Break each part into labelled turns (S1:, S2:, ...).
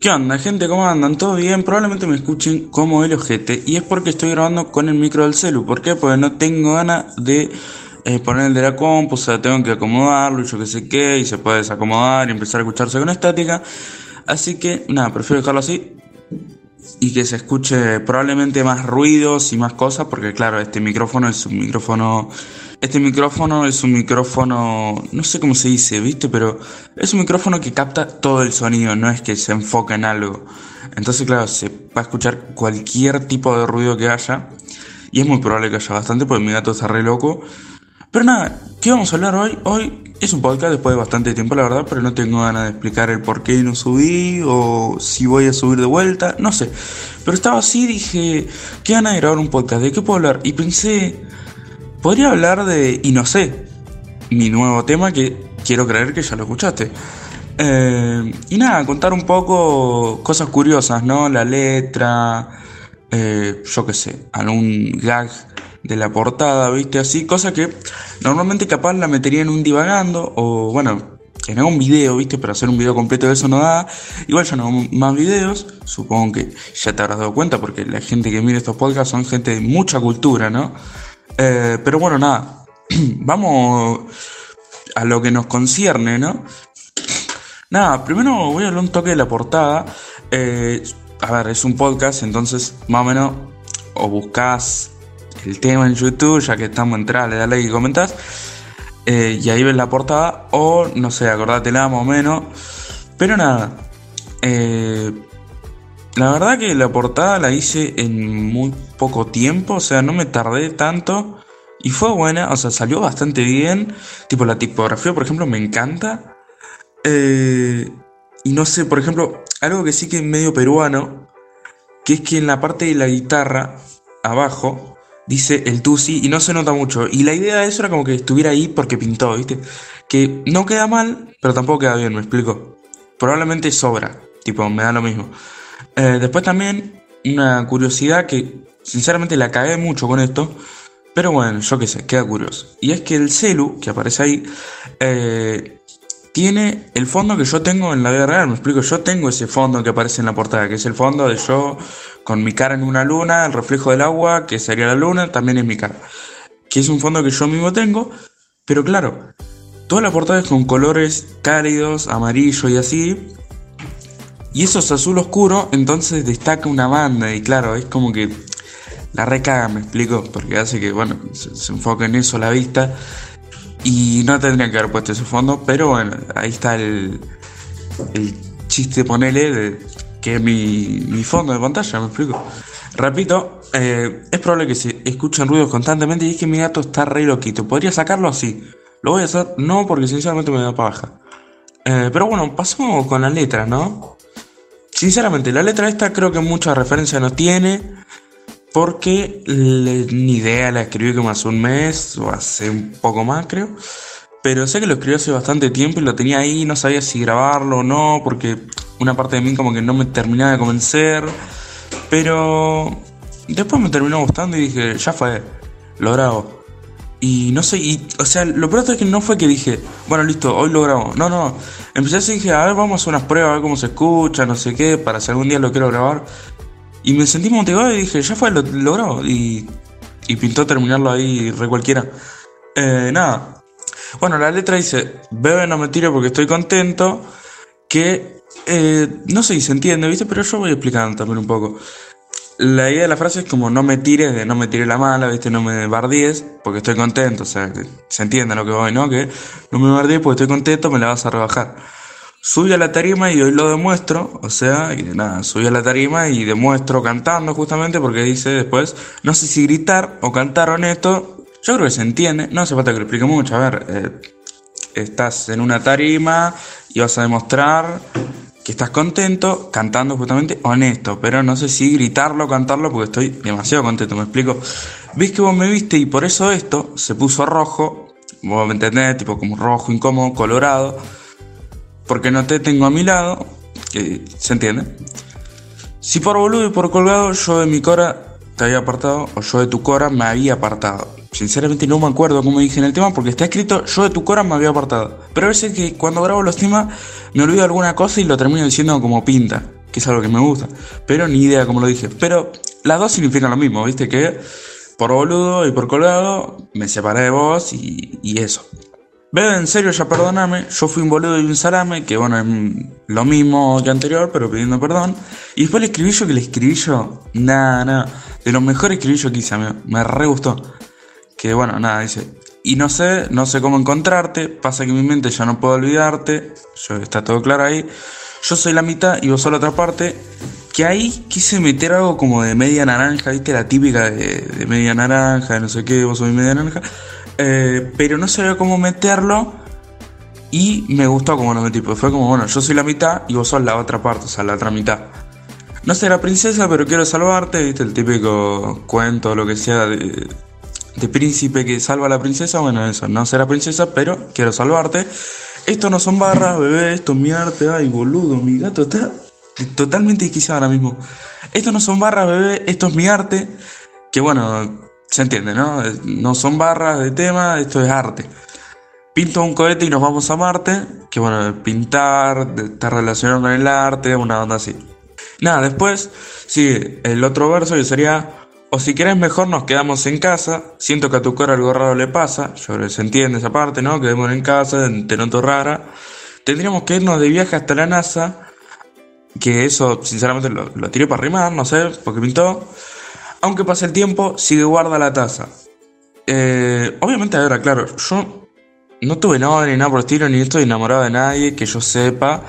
S1: ¿Qué onda, gente? ¿Cómo andan? ¿Todo bien? Probablemente me escuchen como el ojete. Y es porque estoy grabando con el micro del celu. ¿Por qué? Porque no tengo ganas de eh, poner el de la compu. O sea, tengo que acomodarlo y yo qué sé qué. Y se puede desacomodar y empezar a escucharse con estática. Así que, nada, prefiero dejarlo así. Y que se escuche probablemente más ruidos y más cosas. Porque, claro, este micrófono es un micrófono este micrófono es un micrófono, no sé cómo se dice, ¿viste? Pero es un micrófono que capta todo el sonido, no es que se enfoca en algo. Entonces, claro, se va a escuchar cualquier tipo de ruido que haya. Y es muy probable que haya bastante, porque mi gato está re loco. Pero nada, ¿qué vamos a hablar hoy? Hoy es un podcast después de bastante tiempo, la verdad, pero no tengo ganas de explicar el por qué no subí o si voy a subir de vuelta, no sé. Pero estaba así, dije, ¿qué ganas de grabar un podcast? ¿De qué puedo hablar? Y pensé, podría hablar de Y no sé, mi nuevo tema que quiero creer que ya lo escuchaste. Eh, y nada, contar un poco cosas curiosas, ¿no? La letra, eh, yo qué sé, algún gag de la portada, ¿viste? Así, cosa que normalmente capaz la metería en un divagando o, bueno, en algún video, ¿viste? Pero hacer un video completo de eso no da. Igual ya no hago más videos, supongo que ya te habrás dado cuenta porque la gente que mira estos podcasts son gente de mucha cultura, ¿no? Eh, pero bueno, nada, vamos a lo que nos concierne, ¿no? Nada, primero voy a hablar un toque de la portada. Eh, a ver, es un podcast, entonces más o menos o buscas el tema en YouTube, ya que estamos entrados, le das like y comentás. Eh, y ahí ves la portada, o no sé, acordátela más o menos. Pero nada, eh, la verdad que la portada la hice en muy poco tiempo, o sea, no me tardé tanto y fue buena, o sea, salió bastante bien. Tipo, la tipografía, por ejemplo, me encanta. Eh, y no sé, por ejemplo, algo que sí que es medio peruano, que es que en la parte de la guitarra, abajo, dice el Tusi y no se nota mucho. Y la idea de eso era como que estuviera ahí porque pintó, ¿viste? Que no queda mal, pero tampoco queda bien, me explico. Probablemente sobra, tipo, me da lo mismo. Eh, después también una curiosidad que sinceramente la cagué mucho con esto, pero bueno, yo qué sé, queda curioso. Y es que el celu que aparece ahí eh, tiene el fondo que yo tengo en la vida real. Me explico, yo tengo ese fondo que aparece en la portada, que es el fondo de yo con mi cara en una luna, el reflejo del agua, que sería la luna, también es mi cara. Que es un fondo que yo mismo tengo, pero claro, toda la portada es con colores cálidos, amarillo y así. Y eso es azul oscuro, entonces destaca una banda y claro, es como que la recaga, me explico, porque hace que, bueno, se, enfoque en eso la vista. Y no tendría que haber puesto ese fondo, pero bueno, ahí está el, el chiste, ponele, de, que es mi, mi fondo de pantalla, me explico. Repito, eh, es probable que se escuchen ruidos constantemente y es que mi gato está re loquito. ¿Podría sacarlo así? Lo voy a hacer, no, porque sinceramente me da paja. Eh, pero bueno, pasamos con las letras, ¿no? Sinceramente, la letra esta creo que mucha referencia no tiene. Porque ni idea la escribí como hace un mes o hace un poco más, creo. Pero sé que lo escribí hace bastante tiempo y lo tenía ahí, no sabía si grabarlo o no, porque una parte de mí como que no me terminaba de convencer. Pero después me terminó gustando y dije, ya fue, lo grabo. Y no sé, y, o sea, lo peor es que no fue que dije, bueno, listo, hoy lo grabo. No, no. Empecé así dije, a ver, vamos a hacer unas pruebas, a ver cómo se escucha, no sé qué, para si algún día lo quiero grabar. Y me sentí motivado y dije, ya fue, lo, lo. Y, pintó terminarlo ahí re cualquiera. Eh, nada. Bueno, la letra dice, bebe no me tire porque estoy contento. Que eh, no sé si se entiende, ¿viste? Pero yo voy explicando también un poco la idea de la frase es como no me tires, de no me tires la mala, ¿viste? No me bardíes, porque estoy contento, o sea, que se entiende lo que voy, ¿no? Que no me bardíes porque estoy contento, me la vas a rebajar. Subí a la tarima y hoy lo demuestro, o sea, y nada, subí a la tarima y demuestro cantando justamente porque dice después, no sé si gritar o cantar honesto, yo creo que se entiende, no hace falta que lo explique mucho, a ver, eh, estás en una tarima y vas a demostrar que estás contento cantando justamente honesto, pero no sé si gritarlo o cantarlo porque estoy demasiado contento, me explico. Ves que vos me viste y por eso esto se puso rojo, vos me entendés, tipo como rojo, incómodo, colorado, porque no te tengo a mi lado, que se entiende. Si por boludo y por colgado yo de mi cora te había apartado o yo de tu cora me había apartado. Sinceramente no me acuerdo cómo dije en el tema porque está escrito yo de tu cora me había apartado. Pero a veces que cuando grabo los temas me olvido alguna cosa y lo termino diciendo como pinta. que es algo que me gusta. Pero ni idea como lo dije. Pero las dos significan lo mismo, ¿viste? Que por boludo y por colgado me separé de vos y, y eso. Bebe, en serio, ya perdóname. Yo fui un boludo y un salame, que bueno, es lo mismo que anterior, pero pidiendo perdón. Y después el escribillo que le escribí yo, nada, nada. De los mejores escribillos que hice, amigo. Me re gustó. Que bueno, nada, dice. Y no sé, no sé cómo encontrarte. Pasa que mi mente ya no puedo olvidarte. Yo, está todo claro ahí. Yo soy la mitad y vos sos la otra parte. Que ahí quise meter algo como de media naranja, ¿viste? La típica de, media naranja, de no sé qué, vos sos media naranja. Eh, pero no sabía cómo meterlo. Y me gustó como lo metí, fue como, bueno, yo soy la mitad y vos sos la otra parte, o sea, la otra mitad. No sé la princesa, pero quiero salvarte, viste, el típico cuento, lo que sea de, de príncipe que salva a la princesa. Bueno, eso, no será princesa, pero quiero salvarte. Esto no son barras, bebé, esto es mi arte. Ay, boludo, mi gato está totalmente desquiciado ahora mismo. Esto no son barras, bebé, esto es mi arte. Que bueno, se entiende, ¿no? No son barras de tema, esto es arte. Pinto un cohete y nos vamos a Marte, que bueno, pintar, estar relacionado con el arte, una onda así. Nada, después sigue el otro verso que sería, o si quieres mejor nos quedamos en casa, siento que a tu cara algo raro le pasa, yo se entiende esa parte, ¿no? Quedemos en casa, te noto rara. Tendríamos que irnos de viaje hasta la NASA, que eso sinceramente lo, lo tiré para rimar, no sé, porque pintó. Aunque pase el tiempo, sigue guarda la taza. Eh, obviamente, ahora, claro, yo no tuve nada ni nada por el estilo, ni estoy enamorado de nadie que yo sepa.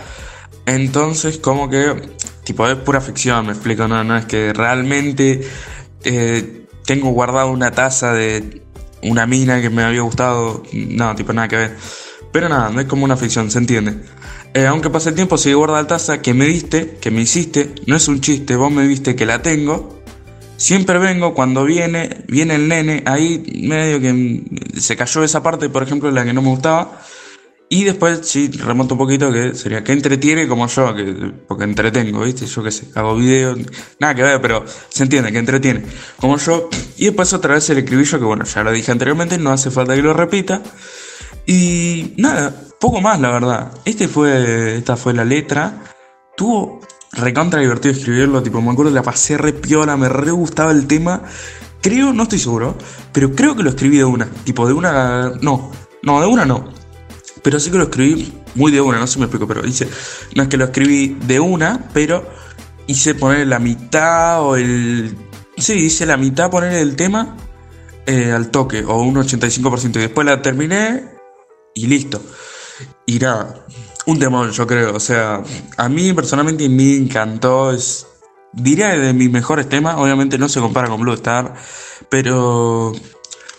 S1: Entonces, como que, tipo, es pura ficción, me explico, no, no es que realmente eh, tengo guardado una taza de una mina que me había gustado, no, tipo, nada que ver. Pero nada, no es como una ficción, se entiende. Eh, aunque pase el tiempo, sigue guarda la taza que me diste, que me hiciste, no es un chiste, vos me viste que la tengo. Siempre vengo cuando viene, viene el nene, ahí medio que se cayó esa parte, por ejemplo, la que no me gustaba. Y después, sí, remonto un poquito, que sería que entretiene como yo, que, porque entretengo, ¿viste? Yo qué sé, hago videos, nada que ver, pero se entiende, que entretiene, como yo. Y después otra vez el escribillo, que bueno, ya lo dije anteriormente, no hace falta que lo repita. Y nada, poco más, la verdad. Este fue, esta fue la letra. Tuvo recontra divertido escribirlo, tipo, me acuerdo que la pasé re piola, me re gustaba el tema. Creo, no estoy seguro, pero creo que lo escribí de una, tipo, de una, no, no, de una no. Pero sí que lo escribí muy de una, no sé si me explico, pero dice, no es que lo escribí de una, pero hice poner la mitad o el... Sí, hice la mitad poner el tema eh, al toque, o un 85%, y después la terminé y listo. Y nada, un demonio, yo creo. O sea, a mí personalmente me encantó. Es, diría de mis mejores temas. Obviamente no se compara con Blue Star. Pero.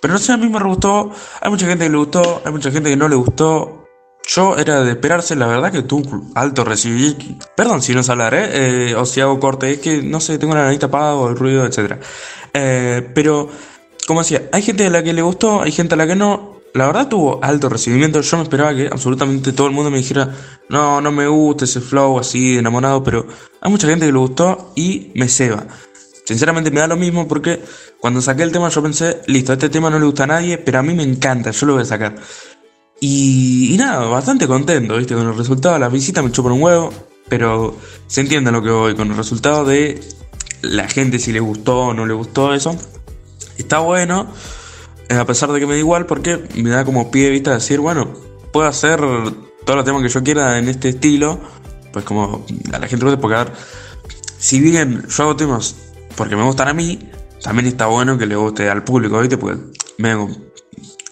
S1: Pero no sé, a mí me gustó. Hay mucha gente que le gustó. Hay mucha gente que no le gustó. Yo era de esperarse, la verdad que tú alto recibí. Perdón si no sé hablar, ¿eh? ¿eh? O si hago corte, es que no sé, tengo la nariz tapada o el ruido, etc. Eh, pero, como decía, hay gente a la que le gustó, hay gente a la que no la verdad tuvo alto recibimiento. Yo me esperaba que absolutamente todo el mundo me dijera, no, no me gusta ese flow así de enamorado, pero hay mucha gente que le gustó y me ceba. Sinceramente me da lo mismo porque cuando saqué el tema yo pensé, listo, este tema no le gusta a nadie, pero a mí me encanta, yo lo voy a sacar. Y, nada, bastante contento, ¿viste? Con el resultado, la visita me echó por un huevo, pero se entiende lo que voy, con el resultado de la gente si le gustó o no le gustó eso. Está bueno. Eh, a pesar de que me da igual, porque me da como pie de vista decir, bueno, puedo hacer todos los temas que yo quiera en este estilo, pues como a la gente le gusta, porque si bien yo hago temas porque me gustan a mí, también está bueno que le guste al público, ¿viste? Porque me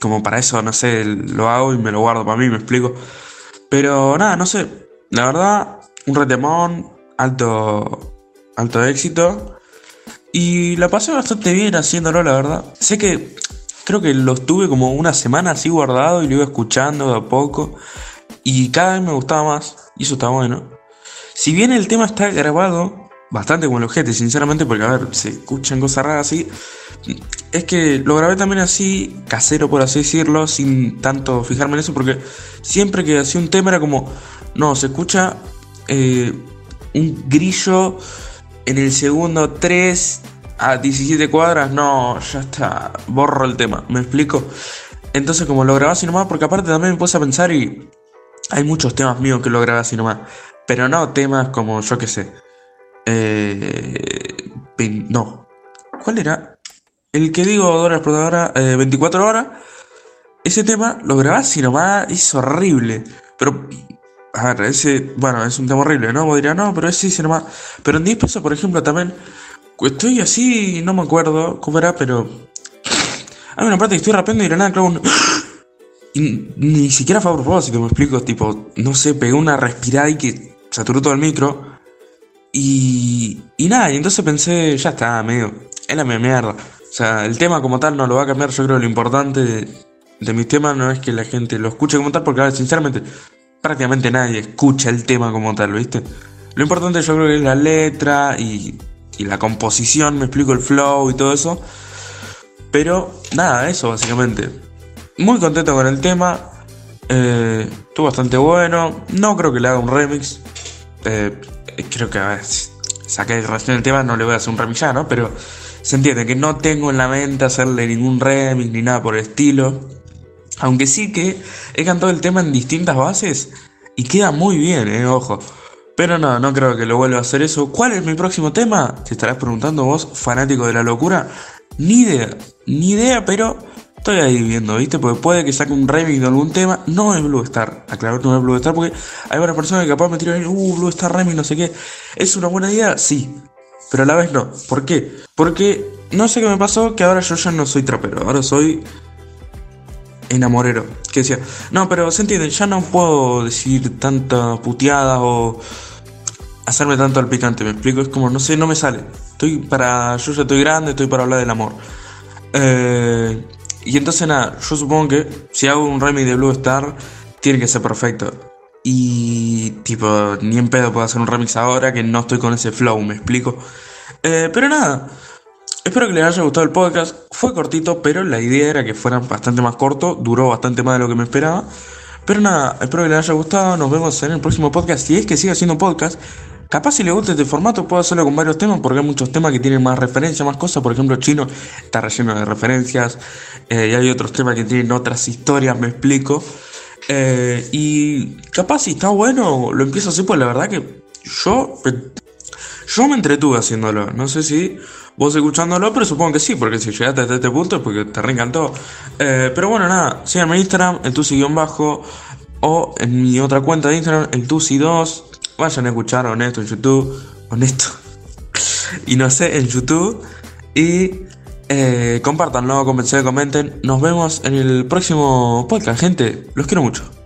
S1: como para eso, no sé, lo hago y me lo guardo para mí, me explico. Pero nada, no sé, la verdad, un retemón, alto, alto éxito. Y la pasé bastante bien haciéndolo, la verdad. Sé que Creo que lo tuve como una semana así guardado y lo iba escuchando de a poco. Y cada vez me gustaba más. Y eso está bueno. Si bien el tema está grabado bastante como el objeto, sinceramente, porque a ver, se escuchan cosas raras así. Es que lo grabé también así, casero por así decirlo, sin tanto fijarme en eso, porque siempre que hacía un tema era como, no, se escucha eh, un grillo en el segundo 3 a 17 cuadras, no, ya está, borro el tema, ¿me explico? Entonces como lo grabé así nomás, porque aparte también me puse a pensar y hay muchos temas míos que lo grabé así nomás, pero no temas como yo que sé, Eh, no. ¿Cuál era? El que digo, Dora Explotadora, eh, 24 horas. Ese tema lo grabás y nomás es horrible. Pero, a ver, ese, bueno, es un tema horrible, ¿no? Vos dirás, no, pero ese sí nomás. Pero en 10 pesos, por ejemplo, también. Estoy así, no me acuerdo cómo era, pero. Hay una parte que estoy rapeando y de nada, claro, un. Ni siquiera fue a propósito, me explico, tipo, no sé, pegué una respirada y que saturó todo el micro. Y, y nada, y entonces pensé, ya está, medio, es la mierda. O sea, el tema como tal no lo va a cambiar, yo creo que lo importante de, de mis temas no es que la gente lo escuche como tal, porque ahora sinceramente prácticamente nadie escucha el tema como tal, ¿viste? Lo importante yo creo que es la letra y, y la composición, me explico el flow y todo eso. Pero nada, eso básicamente. Muy contento con el tema. Eh, estuvo bastante bueno. No creo que le haga un remix. Eh, creo que a ver, saqué recién el tema, no le voy a hacer un remix ya, ¿no? Pero se entiende que no tengo en la mente hacerle ningún remix ni nada por el estilo. Aunque sí que he cantado el tema en distintas bases y queda muy bien, eh, ojo. Pero no, no creo que lo vuelva a hacer eso. ¿Cuál es mi próximo tema? Te estarás preguntando vos, fanático de la locura. Ni idea, ni idea, pero Estoy ahí viendo, ¿viste? Porque puede que saque un remix de algún tema. No es Blue Star. Aclaro no es Blue Star porque hay varias personas que capaz me tiran, uh, Blue Star remix, no sé qué. ¿Es una buena idea? Sí. Pero a la vez no. ¿Por qué? Porque no sé qué me pasó que ahora yo ya no soy trapero. Ahora soy enamorero. Que decía, no, pero se entiende, ya no puedo decir tanta puteada o hacerme tanto al picante. Me explico, es como, no sé, no me sale. Estoy para. Yo ya estoy grande, estoy para hablar del amor. Eh y entonces nada, yo supongo que si hago un remix de Blue Star, tiene que ser perfecto. Y tipo, ni en pedo puedo hacer un remix ahora que no estoy con ese flow, me explico. Eh, pero nada, espero que les haya gustado el podcast. Fue cortito, pero la idea era que fueran bastante más corto. Duró bastante más de lo que me esperaba. Pero nada, espero que les haya gustado. Nos vemos en el próximo podcast. Si es que sigue haciendo podcast, Capaz si le gusta este formato puedo hacerlo con varios temas porque hay muchos temas que tienen más referencias, más cosas. Por ejemplo, chino está relleno de referencias eh, y hay otros temas que tienen otras historias, me explico. Eh, y capaz si está bueno, lo empiezo así, pues la verdad que yo, yo me entretuve haciéndolo. No sé si vos escuchándolo, pero supongo que sí, porque si llegaste hasta este punto es porque te reencantó. Eh, pero bueno, nada, síganme en Instagram, el tusi-bajo, o en mi otra cuenta de Instagram, el tusi2. Vayan a escuchar Honesto en YouTube. Honesto. y no sé, en YouTube. Y eh, compartanlo, comenten, comenten. Nos vemos en el próximo podcast, gente. Los quiero mucho.